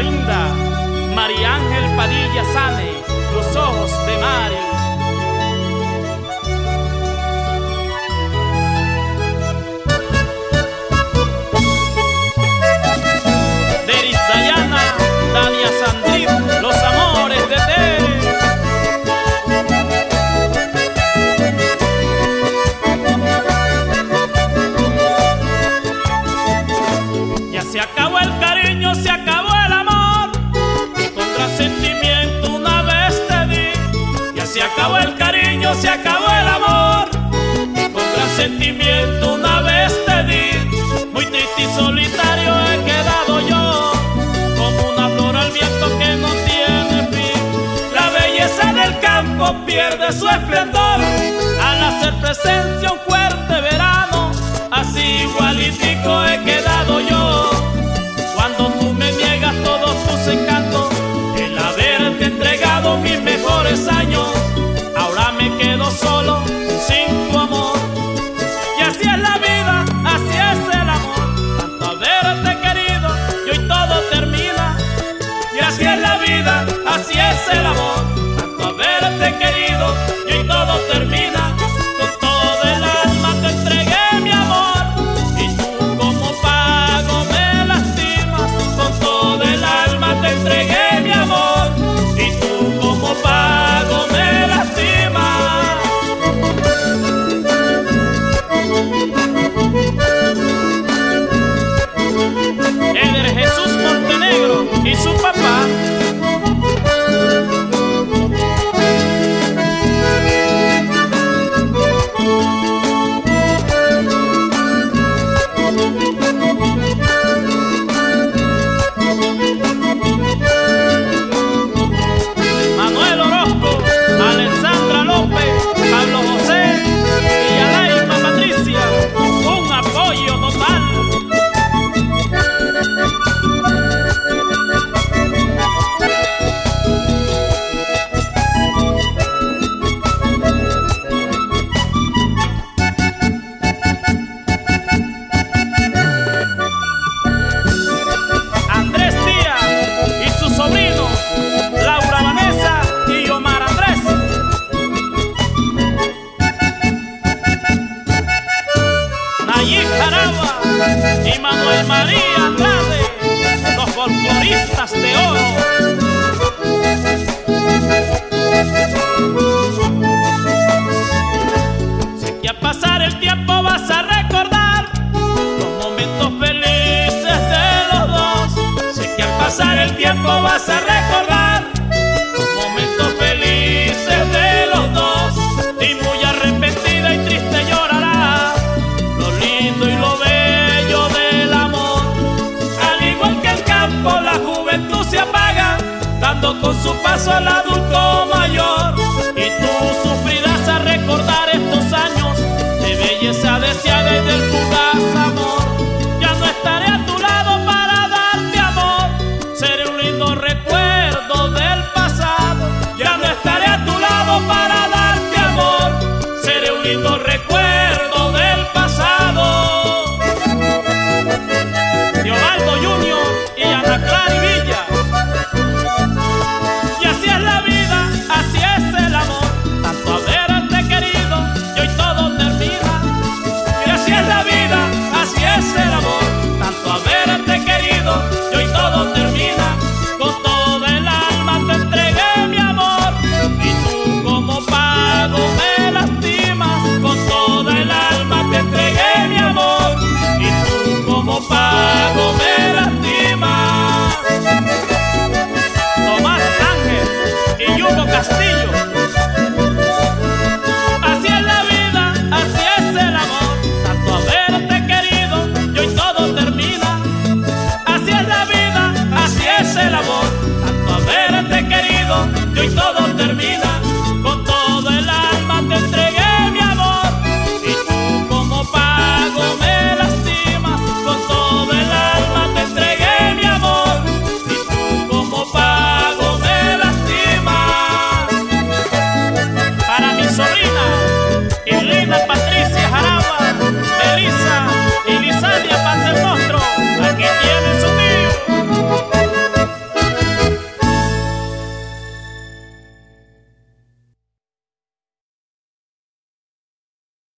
Linda, María Ángel Padilla Sane, los ojos de Mari. Deris Dayana, Dania Sandrín, los amores de Tere. Ya se acabó el Se acabó el cariño, se acabó el amor. Con gran sentimiento una vez te di, muy triste y solitario he quedado yo, como una flor al viento que no tiene fin. La belleza del campo pierde su esplendor al hacer presencia un cuerpo. el amor. y Manuel María Andrade, los folcloristas de oro. Sé que a pasar el tiempo vas a recordar los momentos felices de los dos. Sé que al pasar el tiempo vas a recordar. con su paso al adulto mayor y tú sufrirás.